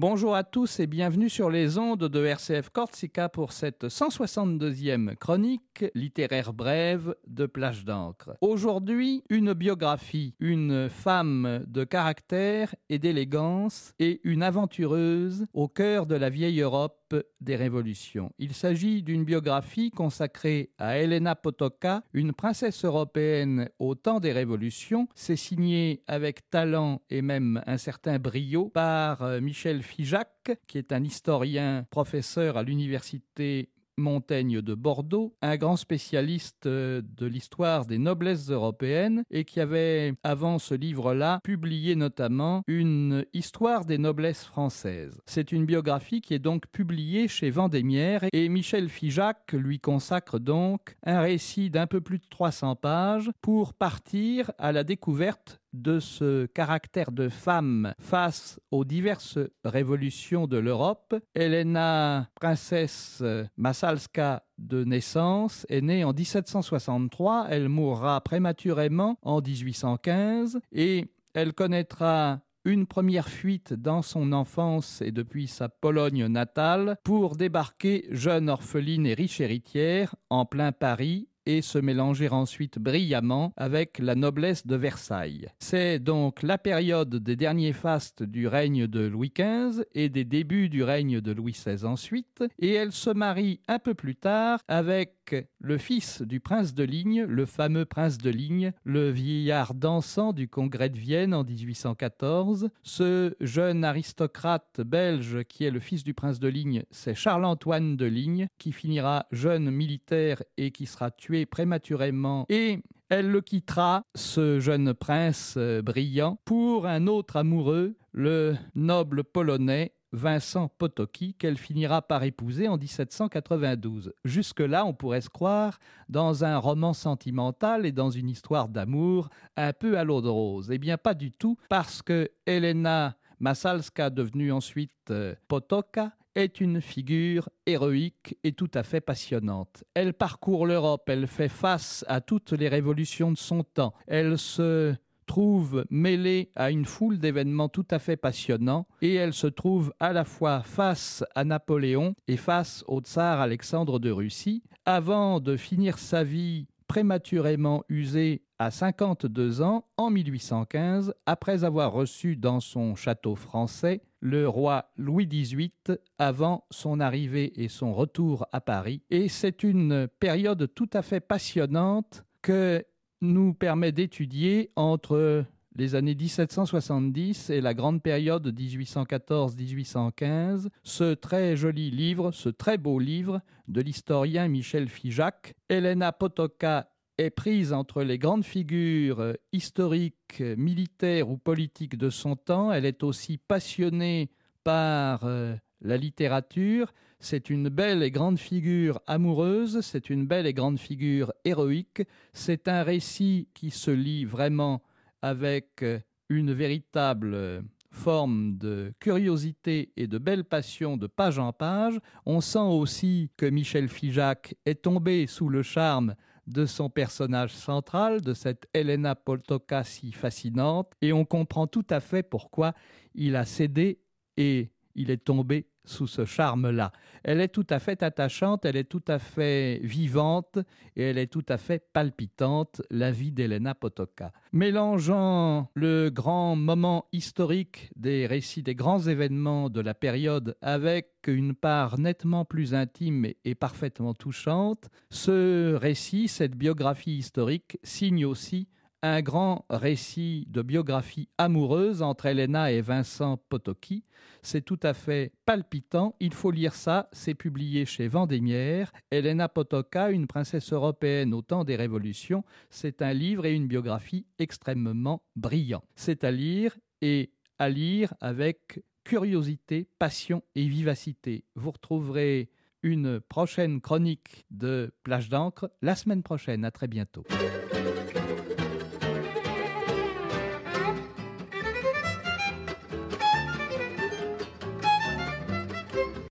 Bonjour à tous et bienvenue sur les ondes de RCF Corsica pour cette 162e chronique littéraire brève de Plage d'encre. Aujourd'hui, une biographie, une femme de caractère et d'élégance et une aventureuse au cœur de la vieille Europe des révolutions. Il s'agit d'une biographie consacrée à Elena Potoka, une princesse européenne au temps des révolutions. C'est signé avec talent et même un certain brio par euh, Michel Fijac, qui est un historien professeur à l'université Montaigne de Bordeaux, un grand spécialiste euh, de l'histoire des noblesses européennes et qui avait, avant ce livre-là, publié notamment une histoire des noblesses françaises. C'est une biographie qui est donc publiée chez Vendémiaire et Michel Figeac lui consacre donc un récit d'un peu plus de 300 pages pour partir à la découverte de ce caractère de femme face aux diverses révolutions de l'Europe. Elena, princesse Massalska de naissance, est née en 1763. Elle mourra prématurément en 1815 et elle connaîtra une première fuite dans son enfance et depuis sa Pologne natale pour débarquer jeune orpheline et riche héritière en plein Paris et se mélanger ensuite brillamment avec la noblesse de Versailles. C'est donc la période des derniers fastes du règne de Louis XV et des débuts du règne de Louis XVI ensuite, et elle se marie un peu plus tard avec le fils du prince de Ligne, le fameux prince de Ligne, le vieillard dansant du congrès de Vienne en 1814. Ce jeune aristocrate belge qui est le fils du prince de Ligne, c'est Charles-Antoine de Ligne, qui finira jeune militaire et qui sera tué prématurément. Et elle le quittera, ce jeune prince euh, brillant, pour un autre amoureux, le noble polonais Vincent Potocki, qu'elle finira par épouser en 1792. Jusque-là, on pourrait se croire dans un roman sentimental et dans une histoire d'amour un peu à l'eau de rose. Eh bien, pas du tout, parce que Elena Masalska, devenue ensuite euh, Potoka, est une figure héroïque et tout à fait passionnante. Elle parcourt l'Europe, elle fait face à toutes les révolutions de son temps, elle se trouve mêlée à une foule d'événements tout à fait passionnants et elle se trouve à la fois face à Napoléon et face au tsar Alexandre de Russie avant de finir sa vie prématurément usée à 52 ans en 1815 après avoir reçu dans son château français le roi Louis XVIII avant son arrivée et son retour à Paris. Et c'est une période tout à fait passionnante que nous permet d'étudier entre les années 1770 et la grande période 1814-1815, ce très joli livre, ce très beau livre de l'historien Michel Figeac, Elena Potoka est prise entre les grandes figures historiques, militaires ou politiques de son temps. Elle est aussi passionnée par euh, la littérature, c'est une belle et grande figure amoureuse, c'est une belle et grande figure héroïque, c'est un récit qui se lit vraiment avec une véritable forme de curiosité et de belle passion de page en page. On sent aussi que Michel Figeac est tombé sous le charme de son personnage central, de cette Elena Poltoka si fascinante, et on comprend tout à fait pourquoi il a cédé et il est tombé sous ce charme-là. Elle est tout à fait attachante, elle est tout à fait vivante et elle est tout à fait palpitante, la vie d'Elena Potoka. Mélangeant le grand moment historique des récits des grands événements de la période avec une part nettement plus intime et parfaitement touchante, ce récit, cette biographie historique, signe aussi un grand récit de biographie amoureuse entre Elena et Vincent Potocki. C'est tout à fait palpitant, il faut lire ça, c'est publié chez Vendémiaire. Elena Potoka, une princesse européenne au temps des révolutions, c'est un livre et une biographie extrêmement brillants. C'est à lire et à lire avec curiosité, passion et vivacité. Vous retrouverez une prochaine chronique de Plage d'encre la semaine prochaine. À très bientôt.